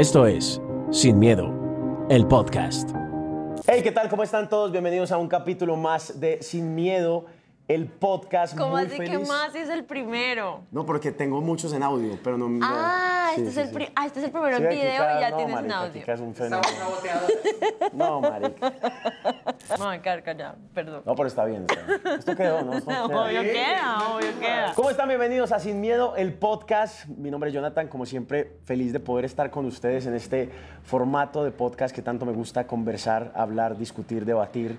Esto es Sin Miedo, el podcast. Hey, ¿qué tal? ¿Cómo están todos? Bienvenidos a un capítulo más de Sin Miedo, el podcast. ¿Cómo Muy así que feliz. más es el primero? No, porque tengo muchos en audio, pero no. Ah, sí, este, sí, es el sí. ah, este es el primero Sí, en video cada- y ya no, tienes en audio. aquí es un fenómeno. No, marica. No, carga ya, perdón. No, pero está bien. está bien. Esto quedó, ¿no? Esto queda. Obvio queda, obvio queda. ¿Cómo están? Bienvenidos a Sin Miedo, el podcast. Mi nombre es Jonathan, como siempre, feliz de poder estar con ustedes en este formato de podcast que tanto me gusta conversar, hablar, discutir, debatir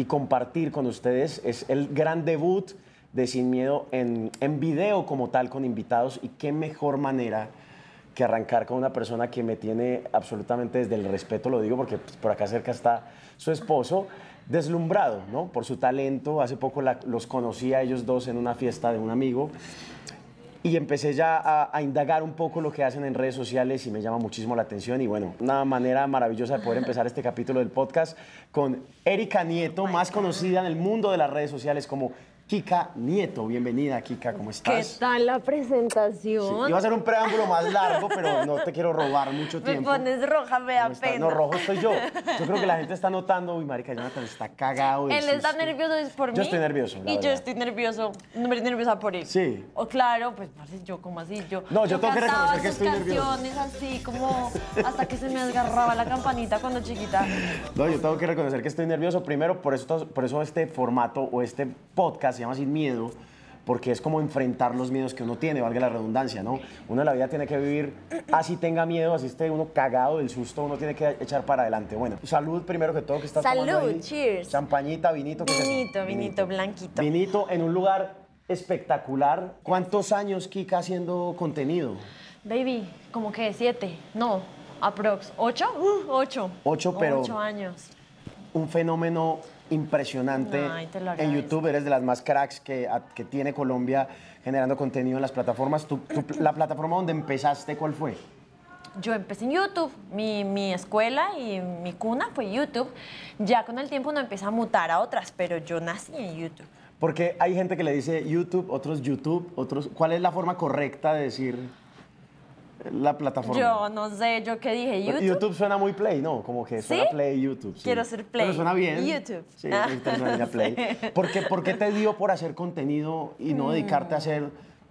y compartir con ustedes. Es el gran debut de Sin Miedo en, en video como tal, con invitados. Y qué mejor manera que arrancar con una persona que me tiene absolutamente desde el respeto, lo digo porque pues, por acá cerca está su esposo, deslumbrado, ¿no? Por su talento. Hace poco los conocí a ellos dos en una fiesta de un amigo y empecé ya a, a indagar un poco lo que hacen en redes sociales y me llama muchísimo la atención. Y bueno, una manera maravillosa de poder empezar este capítulo del podcast con Erika Nieto, más conocida en el mundo de las redes sociales como Kika Nieto. Bienvenida, Kika, ¿cómo ¿Qué estás? tal la Sí, presentación? Iba a ser un preámbulo más largo, pero no te quiero robar mucho Me tiempo. pones roja, me da pena. No, rojo estoy yo. Yo creo que la gente está notando, uy, marica, Jonathan está cagado. Él está susto". nervioso es por mí. Yo estoy nervioso, la Y yo estoy nervioso, no me nerviosa por él. Sí. O claro, pues yo como así, yo. No, yo tengo que reconocer que estoy nervioso. canciones así como hasta que se me desgarraba la campanita cuando chiquita. No, yo tengo que reconocer que estoy nervioso. Primero, por eso, por eso este formato o este podcast se llama Sin Miedo, porque es como enfrentar los miedos que uno tiene, valga la redundancia, ¿no? Uno en la vida tiene que vivir así tenga miedo, así esté uno cagado del susto, uno tiene que echar para adelante. Bueno, salud primero que todo que estás tomando Salud, ahí. cheers. Champañita, vinito. ¿qué eso? Vinito, vinito, blanquito. Vinito en un lugar espectacular. ¿Cuántos años, Kika, haciendo contenido? Baby, como que siete, no, aprox, ocho, Uh, ocho. Ocho, pero- Ocho años. un fenómeno impresionante Ay, en. YouTube. Eres de las más cracks que, a- que tiene Colombia generando contenido en las plataformas. La plataforma donde empezaste, ¿cuál fue? Yo empecé en YouTube, mi, mi escuela y mi cuna fue YouTube. Ya con el tiempo uno empieza a mutar a otras, pero yo nací en YouTube. Porque hay gente que le dice YouTube, otros YouTube, otros... ¿Cuál es la forma correcta de decir la plataforma? Yo no sé, yo qué dije, Pero YouTube. suena muy play, ¿no? Como que suena ¿Sí? play YouTube. sí. Quiero ser play. Pero suena bien. YouTube. Sí, Ah. suena play. ¿Por qué, por qué te dio por hacer contenido y no dedicarte a ser,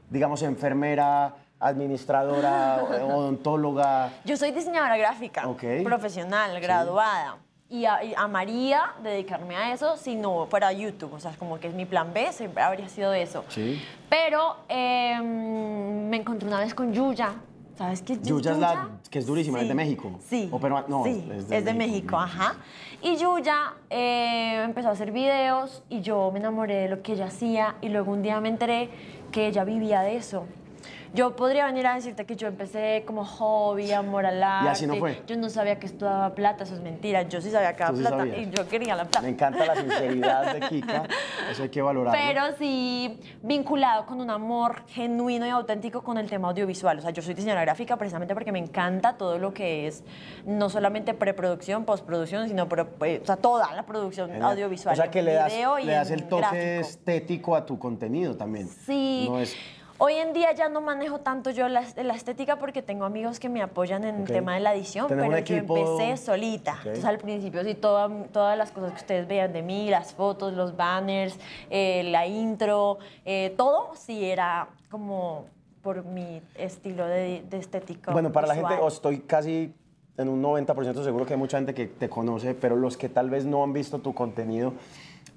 digamos, enfermera, administradora, odontóloga? Yo soy diseñadora gráfica, Ok. profesional, graduada. Y, a- y amaría dedicarme a eso si no fuera YouTube. O sea, como que es mi plan B, siempre habría sido eso. Sí. Pero eh, me encontré una vez con Yuya. ¿Sabes qué es Yuya es la que es durísima, es de México. Sí. O perua- no, sí, es es de de, México, México, ajá. Y Yuya eh, empezó a hacer videos y yo me enamoré de lo que ella hacía y luego un día me enteré que ella vivía de eso. Yo podría venir a decirte que yo empecé como hobby, amor al arte. así no fue. Yo no sabía que esto daba plata, eso es mentira. Yo sí sabía que daba sí plata sabías. y yo quería la plata. Me encanta la sinceridad de Kika, eso hay que valorarlo. Pero sí vinculado con un amor genuino y auténtico con el tema audiovisual. O sea, yo soy diseñadora gráfica precisamente porque me encanta todo lo que es no solamente preproducción, postproducción, sino pro- o sea, toda la producción Genial. audiovisual. O sea que le das, y le das el toque gráfico. estético a tu contenido también. Sí. No es, Hoy en día ya no manejo tanto yo la, la estética porque tengo amigos que me apoyan en el tema de la edición, ¿Tenés pero yo empecé solita. Entonces al principio sí, toda- todas las cosas que ustedes vean de mí, las fotos, los banners, eh, la intro, eh, todo sí era como por mi estilo de, de estética. bueno, para la gente, o estoy casi en un 90% seguro que hay mucha gente que te conoce, pero los que tal vez no han visto tu contenido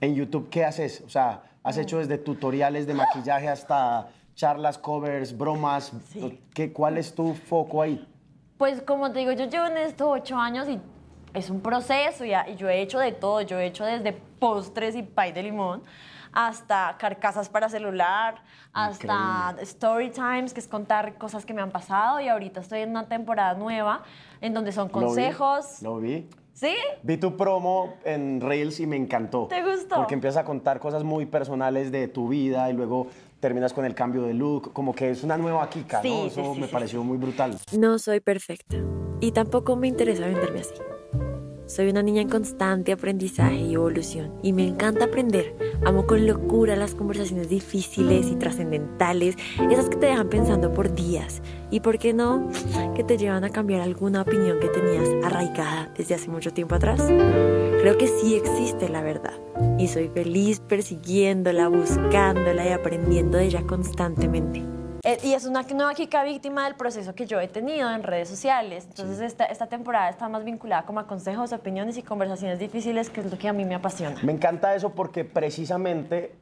en YouTube, ¿qué haces? O sea, has hecho desde tutoriales de maquillaje hasta charlas, covers, bromas. Sí. ¿Qué, ¿Cuál es tu foco ahí? Pues como te digo, yo llevo en estos ocho años y es un proceso y, y yo he hecho de todo. Yo he hecho desde postres y pay de limón hasta carcasas para celular, hasta story times, que es contar cosas que me han pasado. Y ahorita estoy en una temporada nueva en donde son Lo vi, consejos. Lo vi. ¿Sí? Vi tu promo en Reels y me encantó. ¿Te gustó? Porque empiezas a contar cosas muy personales de tu vida y luego terminas con el cambio de look. Como que es una nueva Kika, Sí, ¿no? sí, Eso sí, me sí, pareció muy brutal. No soy perfecta y tampoco me interesa venderme así. Soy una niña en constante aprendizaje y evolución y me encanta aprender. Amo con locura las conversaciones difíciles y trascendentales, esas que te dejan pensando por días y, ¿por qué no?, que te llevan a cambiar alguna opinión que tenías arraigada desde hace mucho tiempo atrás. Creo que sí existe la verdad y soy feliz persiguiéndola, buscándola y aprendiendo de ella constantemente. Eh, y es una nueva Kika víctima del proceso que yo he tenido en redes sociales. Entonces, esta, esta temporada está más vinculada como a consejos, opiniones y conversaciones difíciles, que es lo que a mí me apasiona. Me encanta eso porque precisamente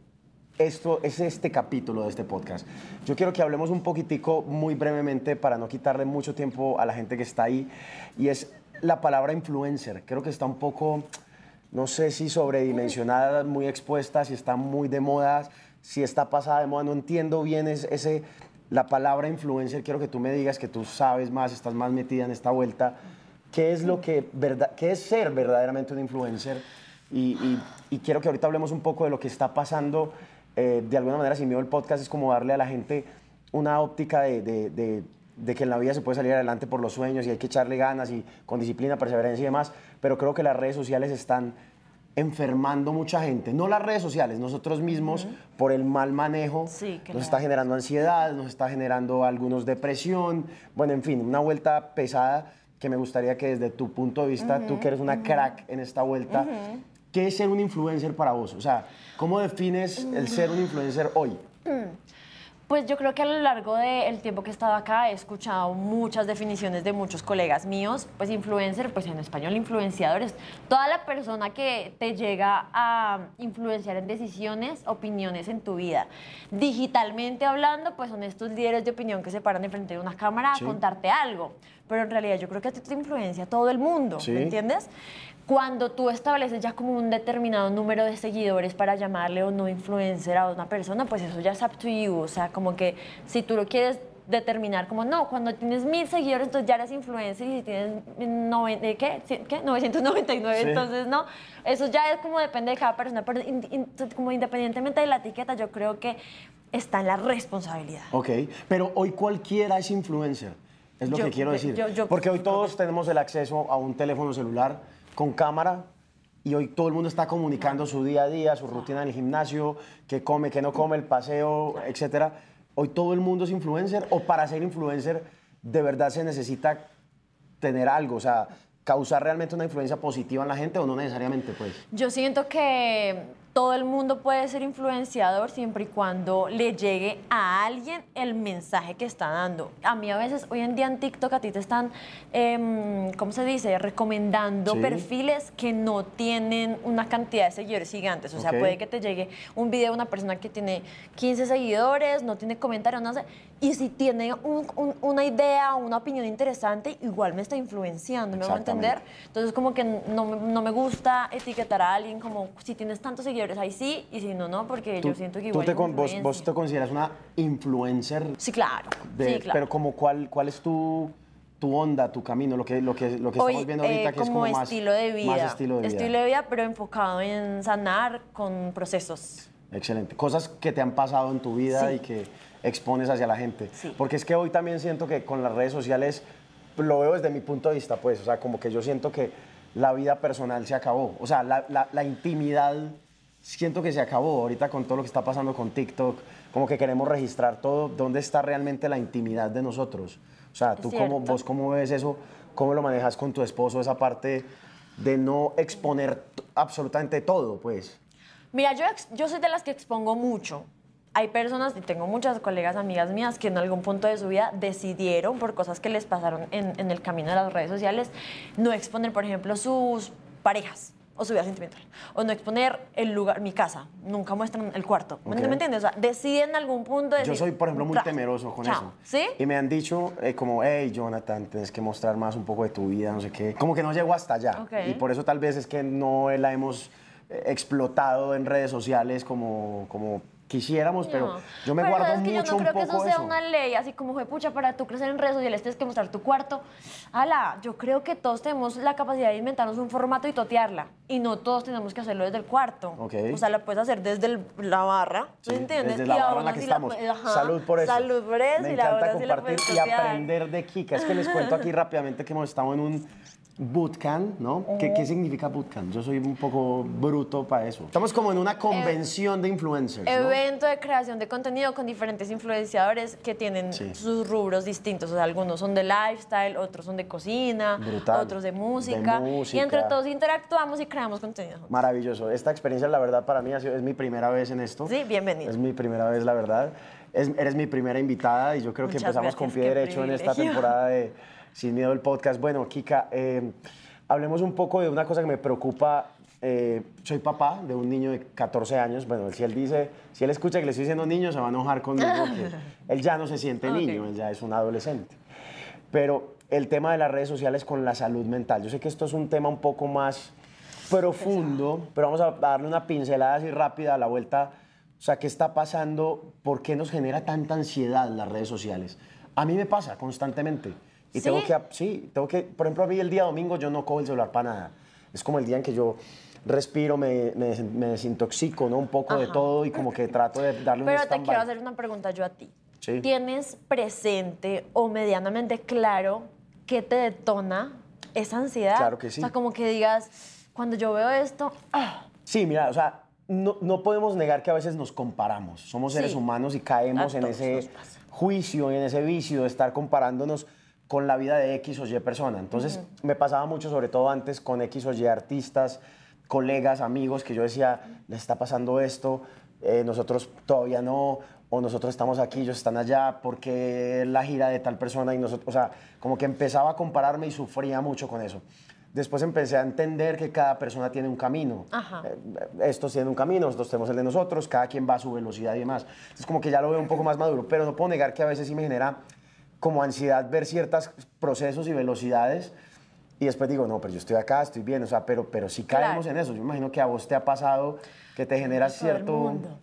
esto es este capítulo de este podcast. Yo quiero que hablemos un poquitico, muy brevemente, para no quitarle mucho tiempo a la gente que está ahí, y es la palabra influencer. Creo que está un poco, no sé si sobredimensionada, muy expuesta, si está muy de moda, si está pasada de moda, no entiendo bien ese la palabra influencer, quiero que tú me digas que tú sabes más, estás más metida en esta vuelta. ¿Qué es, lo que, verdad, qué es ser verdaderamente un influencer? Y, quiero que ahorita hablemos un poco de lo que está pasando. Eh, de alguna manera, sin miedo, el podcast es como darle a la gente una óptica de, de, que en la vida se puede salir adelante por los sueños y hay que echarle ganas y con disciplina, perseverancia y demás. Pero creo que las redes sociales están enfermando mucha gente, no las redes sociales, nosotros mismos por el mal manejo nos está generando ansiedad, nos está generando algunos depresión, bueno, en fin, una vuelta pesada que me gustaría que desde tu punto de vista, tú que eres una crack en esta vuelta, ¿qué es ser un influencer para vos? O sea, ¿cómo defines el ser un influencer hoy? Pues yo creo que a lo largo del tiempo que he estado acá he escuchado muchas definiciones de muchos colegas míos, pues influencer, pues en español influenciadores, toda la persona que te llega a influenciar en decisiones, opiniones en tu vida. Digitalmente hablando, pues son estos líderes de opinión que se paran enfrente de una cámara a contarte algo, pero en realidad yo creo que a ti te influencia todo el mundo, ¿me entiendes? cuando tú estableces ya como un determinado número de seguidores para llamarle o no influencer a una persona, pues eso ya es up to you. O sea, como que si tú lo quieres determinar como, no, cuando tienes mil seguidores, entonces ya eres influencer y si tienes ¿qué? ¿qué? 999, entonces no. Eso ya es como depende de cada persona, pero como independientemente de la etiqueta, yo creo que está en la responsabilidad. Ok, pero hoy cualquiera es influencer, es lo que quiero decir. Porque hoy todos tenemos el acceso a un teléfono celular con cámara y hoy todo el mundo está comunicando su día a día, su rutina en el gimnasio, qué come, qué no come, el paseo, etcétera. Hoy todo el mundo es influencer o para ser influencer de verdad se necesita tener algo, o sea, causar realmente una influencia positiva en la gente o no necesariamente, pues. Yo siento que todo el mundo puede ser influenciador siempre y cuando le llegue a alguien el mensaje que está dando. A mí a veces, hoy en día en TikTok, a ti te están, eh, ¿cómo se dice?, recomendando perfiles que no tienen una cantidad de seguidores gigantes. O sea, puede que te llegue un video de una persona que tiene 15 seguidores, no tiene comentarios, no sé, y si tiene una idea o una opinión interesante, igual me está influenciando, ¿me voy a entender? Entonces, como que no, no me gusta etiquetar a alguien como si tienes tantos seguidores ahí sí, y si no, no, porque yo siento que igual te vos, vos, te consideras una influencer? Sí, claro. sí, Pero como cuál, cuál es tu, tu onda, tu camino, lo que, lo que, lo que estamos viendo ahorita, eh, que es como estilo de vida. Más estilo de vida. Estilo de vida, pero enfocado en sanar con procesos. Excelente. Cosas que te han pasado en tu vida y que expones hacia la gente. Porque es que hoy también siento que con las redes sociales, lo veo desde mi punto de vista, pues, o sea, como que yo siento que la vida personal se acabó. O sea, la, la, la intimidad siento que se acabó ahorita con todo lo que está pasando con TikTok, como que queremos registrar todo, ¿dónde está realmente la intimidad de nosotros? O sea, tú cómo, vos cómo ves eso, cómo lo manejas con tu esposo, esa parte de no exponer absolutamente todo, pues. Mira, yo, yo soy de las que expongo mucho. Hay personas, y tengo muchas colegas, amigas mías, que en algún punto de su vida decidieron, por cosas que les pasaron en, en el camino de las redes sociales, no exponer, por ejemplo, sus parejas o su vida sentimental. O no exponer el lugar, mi casa. Nunca muestran el cuarto. ¿Me entiendes? O sea, deciden en algún punto decir, Yo soy, por ejemplo, muy temeroso con eso. ¿Sí? Y me han dicho eh, como, hey, Jonathan, tienes que mostrar más un poco de tu vida, no sé qué. Como que no llego hasta allá. Y por eso tal vez es que no la hemos eh, explotado en redes sociales como, como quisiéramos, pero yo me guardo es que yo no creo que eso sea una ley, así como fue pucha para tú crecer en redes sociales tienes que mostrar tu cuarto. Ala, yo creo que todos tenemos la capacidad de inventarnos un formato y totearla, y no todos tenemos que hacerlo desde el cuarto. O sea, la puedes hacer desde la barra, ¿tú entiendes? Desde la barra en la que estamos. Salud por eso. Salud por eso. Me encanta compartir y aprender de Kika. Es que les cuento aquí rápidamente que hemos estado en un bootcamp, ¿no? ¿Qué, ¿Qué significa bootcamp? Yo soy un poco bruto para eso. Estamos como en una convención de influencers, ¿no? Evento de creación de contenido con diferentes influenciadores que tienen Sí. sus rubros distintos. O sea, algunos son de lifestyle, otros son de cocina, Brutal. otros de música. De música. Y entre todos interactuamos y creamos contenido. Maravilloso. Esta experiencia, la verdad, para mí ha sido, es mi primera vez en esto. Sí, bienvenido. Es mi primera vez, la verdad. Es- eres mi primera invitada y yo creo que empezamos con pie derecho en esta temporada de Sin Miedo el podcast. Bueno, Kika, eh, hablemos un poco de una cosa que me preocupa. Eh, soy papá de un niño de 14 años. Bueno, si él dice, si él escucha que le estoy diciendo niño, se va a enojar conmigo él ya no se siente niño, él ya es un adolescente. Pero el tema de las redes sociales con la salud mental, yo sé que esto es un tema un poco más profundo, pero vamos a darle una pincelada así rápida a la vuelta. O sea, ¿qué está pasando? ¿Por qué nos genera tanta ansiedad las redes sociales? A mí me pasa constantemente. Y ¿Sí? tengo que, sí, tengo que, por ejemplo, a mí el día domingo yo no cojo el celular para nada. Es como el día en que yo respiro, me, me, me desintoxico, ¿no? Un poco de Ajá. todo y como que trato de darle un Pero te quiero hacer una pregunta yo a ti. Sí. ¿Tienes presente o medianamente claro qué te detona esa ansiedad? Claro que sí. O sea, como que digas, cuando yo veo esto, ah, Sí, mira, o sea, no, no podemos negar que a veces nos comparamos. Somos seres Sí. humanos y caemos en ese juicio, en ese vicio de estar comparándonos con la vida de X o Y persona. Entonces, me pasaba mucho, sobre todo antes, con X o Y artistas, colegas, amigos, que yo decía, les está pasando esto, eh, nosotros todavía no, o nosotros estamos aquí, ellos están allá, porque la gira de tal persona y nosotros, o sea, como que empezaba a compararme y sufría mucho con eso. Después empecé a entender que cada persona tiene un camino. Ajá. Eh, estos tienen un camino, nosotros tenemos el de nosotros, cada quien va a su velocidad y demás. Entonces como que ya lo veo un poco más maduro, pero no puedo negar que a veces sí me genera como ansiedad ver ciertos procesos y velocidades y después digo, no, pero yo estoy acá, estoy bien, o sea, pero, pero sí caemos Claro. en eso. Yo imagino que a vos te ha pasado que te genera todo el cierto... mundo.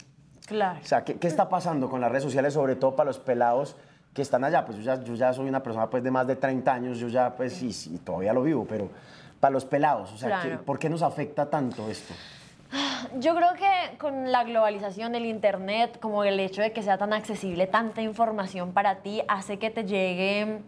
Claro. O sea, ¿qué, qué está pasando con las redes sociales, sobre todo para los pelados que están allá? Pues yo ya, yo ya soy una persona pues, de más de 30 años, yo ya, pues sí, sí, todavía lo vivo, pero para los pelados, o sea, ¿qué- Claro. ¿por qué nos afecta tanto esto? Yo creo que con la globalización del Internet, como el hecho de que sea tan accesible tanta información para ti, hace que te llegue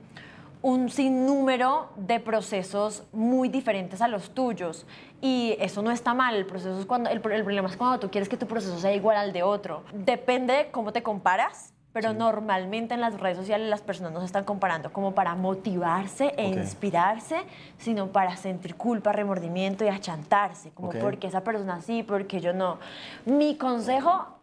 un sinnúmero de procesos muy diferentes a los tuyos. Y eso no está mal. El, proceso es cuando, el, pro- el problema es cuando tú quieres que tu proceso sea igual al de otro. Depende de cómo te comparas. Pero normalmente en las redes sociales las personas no se están comparando como para motivarse e inspirarse, sino para sentir culpa, remordimiento y achantarse, como porque esa persona sí, porque yo no. Mi consejo,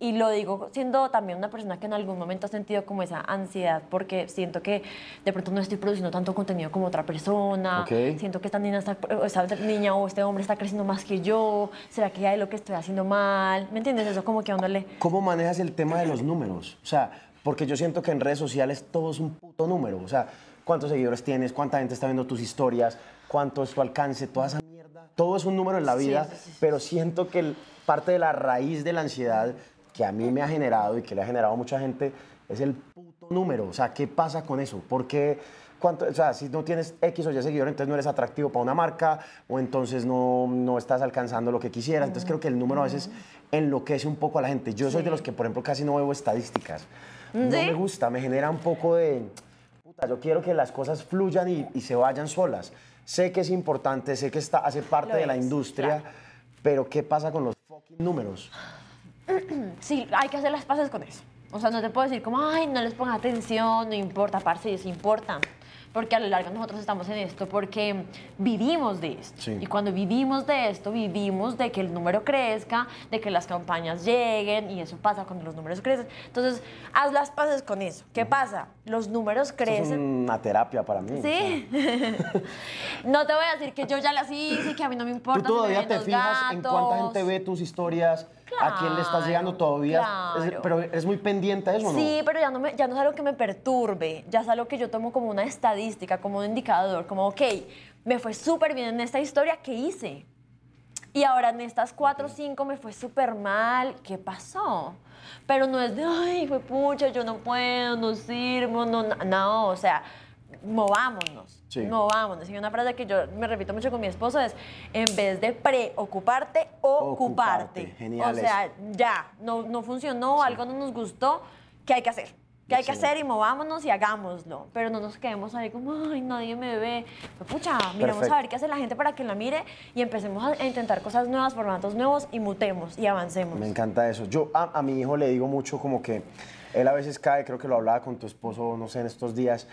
y lo digo siendo también una persona que en algún momento ha sentido como esa ansiedad, porque siento que de pronto no estoy produciendo tanto contenido como otra persona, siento que esta niña, está, esta niña o este hombre está creciendo más que yo, ¿será que hay lo que estoy haciendo mal? ¿Me entiendes? Eso como que a uno le... ¿Cómo manejas el tema de los números? O sea, porque yo siento que en redes sociales todo es un puto número. O sea, cuántos seguidores tienes, cuánta gente está viendo tus historias, cuánto es tu alcance, toda esa mierda. Todo es un número en la vida, sí, sí, sí. pero siento que el- parte de la raíz de la ansiedad que a mí me ha generado y que le ha generado a mucha gente es el puto número. O sea, ¿qué pasa con eso? ¿Por qué? ¿Cuánto, o sea, si no tienes X o Y seguidores, entonces no eres atractivo para una marca o entonces no, no estás alcanzando lo que quisieras. Entonces creo que el número a veces enloquece un poco a la gente. Yo soy de los que, por ejemplo, casi no veo estadísticas. No ¿Sí? me gusta, me genera un poco de... Puta, yo quiero que las cosas fluyan y, y se vayan solas. Sé que es importante, sé que está, hace parte Lo de la industria, claro. pero ¿qué pasa con los fucking números? Sí, hay que hacer las paces con eso. O sea, no te puedo decir como, ay, no les ponga atención, no importa, parce, sí importan. Porque a lo largo nosotros estamos en esto porque vivimos de esto. Sí. Y cuando vivimos de esto, vivimos de que el número crezca, de que las campañas lleguen, y eso pasa cuando los números crecen. Entonces, haz las paces con eso. ¿Qué pasa? Los números Esto es crecen. una terapia para mí. Sí. no te voy a decir que yo ya las hice, que a mí no me ¿Tú importa. si me todavía te fijas en cuánta gente gatos. ve tus historias? ¿A quién le estás llegando Claro, todavía? Es- claro. pero eres muy pendiente a eso, ¿no? Sí, pero ya no, me- ya no es algo que me perturbe, ya es algo que yo tomo como una estadística, como un indicador, como, ok, me fue súper bien en esta historia, ¿qué hice? Y ahora en estas cuatro o cinco me fue súper mal, ¿qué pasó? Pero no es de, ay, fue pucha, yo no puedo, no sirvo, no, no, no, o sea, movámonos, Sí. movámonos. Y una frase que yo me repito mucho con mi esposo es, en vez de preocuparte, ocuparte. Ocuparte, genial O sea, ya, no, no funcionó, algo no nos gustó, ¿qué hay que hacer? Que hay que hacer y movámonos y hagámoslo. Pero no nos quedemos ahí como, ay, nadie me ve. Pues, pucha, miremos Perfecto. a ver qué hace la gente para que la mire y empecemos a, a intentar cosas nuevas, formatos nuevos y mutemos y avancemos. Me encanta eso. Yo a, a mi hijo le digo mucho como que él a veces cae, creo que lo hablaba con tu esposo, no sé, en estos días.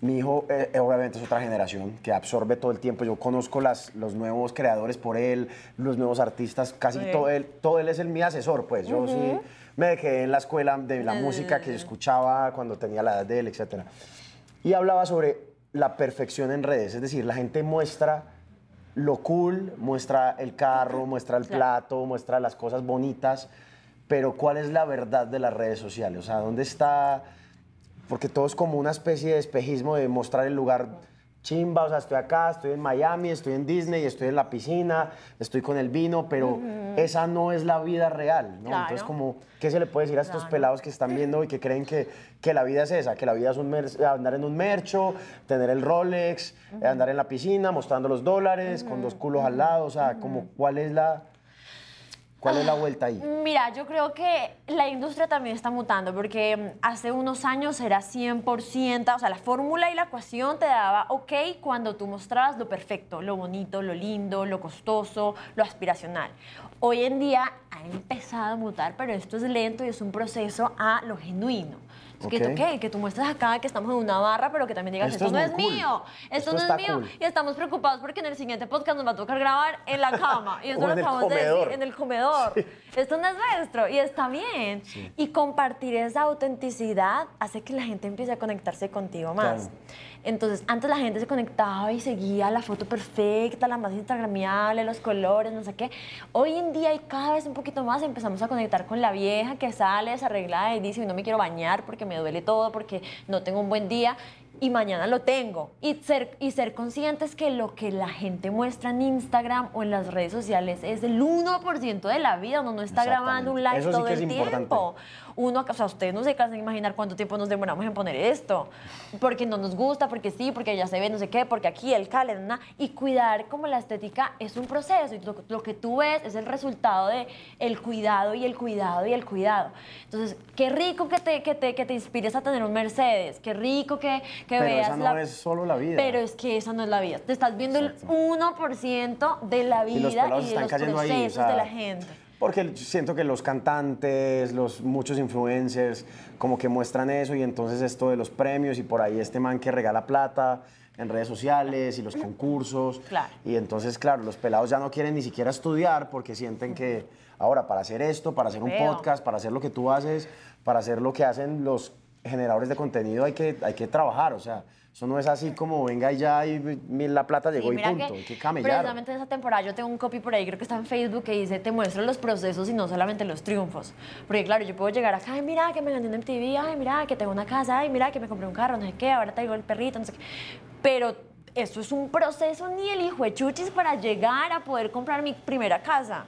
Mi hijo eh, obviamente es otra generación que absorbe todo el tiempo. Yo conozco las, los nuevos creadores por él, los nuevos artistas, casi todo él, todo él es el mi asesor, pues. Yo sí me quedé en la escuela de la música que escuchaba cuando tenía la edad de él, etc. Y hablaba sobre la perfección en redes, es decir, la gente muestra lo cool, muestra el carro, muestra el plato, muestra las cosas bonitas, pero ¿cuál es la verdad de las redes sociales? O sea, ¿dónde está? Porque todo es como una especie de espejismo de mostrar el lugar chimba, o sea, estoy acá, estoy en Miami, estoy en Disney, estoy en la piscina, estoy con el vino, pero esa no es la vida real, ¿no? Claro. Entonces, como, ¿qué se le puede decir a estos Claro. pelados que están viendo y que creen que, que la vida es esa? Que la vida es un andar en un mercho, tener el Rolex, andar en la piscina, mostrando los dólares, con dos culos al lado, o sea, como, ¿cuál es la, cuál es la vuelta ahí? Mira, yo creo que la industria también está mutando porque mm, hace unos años era 100%, o sea, la fórmula y la ecuación te daba ok cuando tú mostrabas lo perfecto, lo bonito, lo lindo, lo costoso, lo aspiracional. Hoy en día ha empezado a mutar, pero esto es lento y es un proceso a lo genuino. Es que, tú, Ok. ¿qué? que tú muestres acá que estamos en una barra, pero que también digas, Esto esto, es no es cool. mío, esto, Esto no es mío. cool. Y estamos preocupados porque en el siguiente podcast nos va a tocar grabar en la cama. Y esto lo acabamos de decir, en el comedor. Esto no es nuestro y está bien. Y compartir esa autenticidad hace que la gente empiece a conectarse contigo más. Claro. Entonces, antes la gente se conectaba y seguía la foto perfecta, la más instagramiable, los colores, no sé qué. Hoy en día y cada vez un poquito más empezamos a conectar con la vieja que sale desarreglada y dice, no me quiero bañar porque me duele todo, porque no tengo un buen día y mañana lo tengo. Y ser, y ser conscientes que lo que la gente muestra en Instagram o en las redes sociales es el 1% de la vida. Uno no está grabando un live Eso sí todo es el importante. Uno, o sea, ustedes no se cansan de imaginar cuánto tiempo nos demoramos en poner esto. Porque no nos gusta, porque sí, porque ya se ve no sé qué, porque aquí el cal, na. Y cuidar como la estética es un proceso. Y lo, lo que tú ves es el resultado de el cuidado y el cuidado y el cuidado. Entonces, qué rico que te, que te, que te inspires a tener un Mercedes. Qué rico que, que Pero veas esa no la... es solo la vida. Pero es que esa no es la vida. Te estás viendo el 1% de la Y los vida y, de están los procesos ahí, o sea, de la gente. Porque siento que los cantantes, los muchos influencers, como que muestran eso y entonces esto de los premios y por ahí este man que regala plata en redes sociales y los concursos. Claro. Y entonces, claro, los pelados ya no quieren ni siquiera estudiar porque sienten que ahora para hacer esto, para hacer un Veo. podcast, para hacer lo que tú haces, para hacer lo que hacen los generadores de contenido hay que, hay que trabajar. O sea, eso no es así como venga y ya y la plata llegó Sí, y punto. hay que camellar. precisamente en esa temporada yo tengo un copy por ahí, creo que está en Facebook, que dice, te muestro los procesos y no solamente los triunfos. Porque claro, yo puedo llegar acá, ay, mira que me gané un MTV, ay, mira que tengo una casa, ay, mira que me compré un carro, no sé qué, ahora tengo el perrito, no sé qué. Pero esto es un proceso ni el hijo de chuchis para llegar a poder comprar mi primera casa.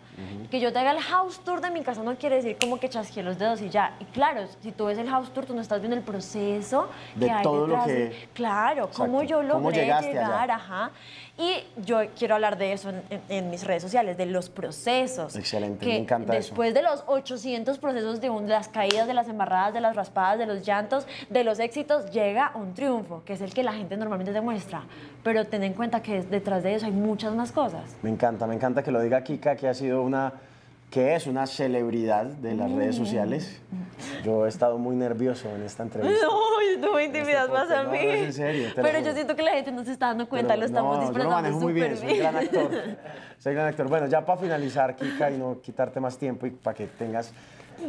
Que yo te haga el house tour de mi casa no quiere decir como que chasqueé los dedos y ya. Y claro, si tú ves el house tour, tú no estás viendo el proceso De que hay todo lo detrás que- de- Claro, cómo yo ¿Cómo logré allá? llegar, ajá. Y yo quiero hablar de eso en, en- en mis redes sociales, de los procesos. Excelente, que me encanta eso. Después de los 800 procesos de, un- de las caídas, de las embarradas, de las raspadas, de los llantos, de los éxitos, llega un triunfo, que es el que la gente normalmente demuestra. Pero ten en cuenta que detrás de eso hay muchas más cosas. Me encanta, me encanta que lo diga Kika, que ha sido una, que es una celebridad de las redes sociales. Yo he estado muy nervioso en esta entrevista. No, no me intimidas Este más a no, mí. no, es en serio, Pero yo siento que la gente no se está dando cuenta, Pero lo estamos no, yo lo manejo muy bien, súper soy gran actor. Soy gran actor. Bueno, ya para finalizar, Kika, y no quitarte más tiempo y para que tengas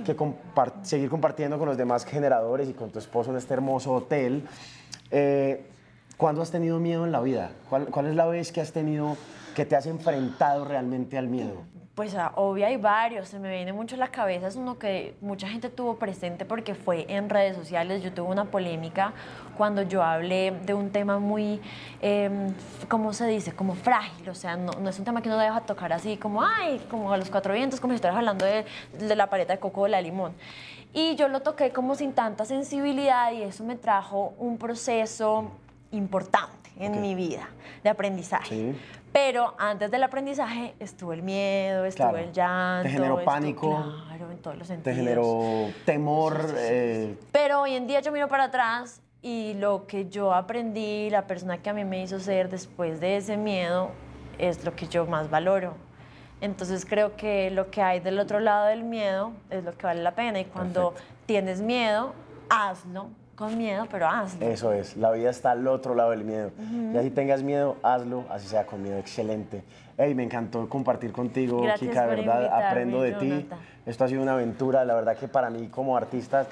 que compar- seguir compartiendo con los demás generadores y con tu esposo en este hermoso hotel. eh, ¿Cuándo has tenido miedo en la vida? ¿Cuál, cuál es la vez que has tenido, que te has enfrentado realmente al miedo? Pues ah, obvio hay varios, se me viene mucho a la cabeza, es uno que mucha gente tuvo presente porque fue en redes sociales, yo tuve una polémica cuando yo hablé de un tema muy, eh, ¿cómo se dice? Como frágil, o sea, no, no es un tema que uno deja tocar así como, ay, como a los cuatro vientos, como si estuvieras hablando de, de la paleta de coco o la de limón. Y yo lo toqué como sin tanta sensibilidad y eso me trajo un proceso importante. En Ok. mi vida, de aprendizaje. Sí. Pero antes del aprendizaje estuvo el miedo, estuvo Claro. el llanto. ¿Te generó estuvo- pánico? Claro, en todos los sentidos. ¿Te generó temor? eh, Pero hoy en día yo miro para atrás y lo que yo aprendí, la persona que a mí me hizo ser después de ese miedo, es lo que yo más valoro. Entonces creo que lo que hay del otro lado del miedo es lo que vale la pena. Y cuando Perfecto. tienes miedo, hazlo. Con miedo, pero hazlo. Eso es, la vida está al otro lado del miedo. Y así tengas miedo, hazlo, así sea con miedo, excelente. Hey, me encantó compartir contigo, Gracias Kika, de verdad, aprendo de ti. Esto ha sido una aventura, la verdad que para mí como artista,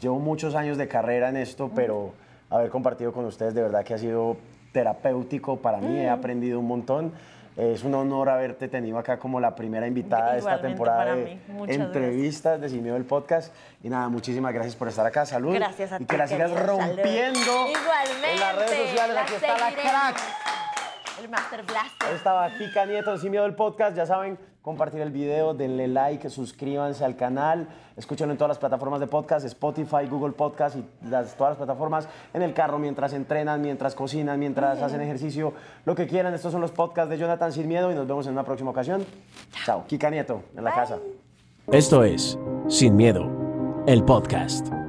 llevo muchos años de carrera en esto, pero haber compartido con ustedes de verdad que ha sido terapéutico para mí, he aprendido un montón. Es un honor haberte tenido acá como la primera invitada de esta temporada de entrevistas de Sin el podcast. Y nada, muchísimas gracias por estar acá. Salud. Gracias a y ti, que la sigas. Salud. rompiendo Igualmente. en las redes sociales. la Aquí está la crack. El Master Blaster. Estaba Kika Nieto Sin Miedo el podcast. Ya saben, compartir el video, denle like, suscríbanse al canal. Escúchenlo en todas las plataformas de podcast, Spotify, Google Podcast y las, todas las plataformas. En el carro, mientras entrenan, mientras cocinan, mientras hacen ejercicio, lo que quieran. Estos son los podcasts de Jonathan Sin Miedo y nos vemos en una próxima ocasión. Chao. Kika Nieto en la casa. Esto es Sin Miedo, el podcast.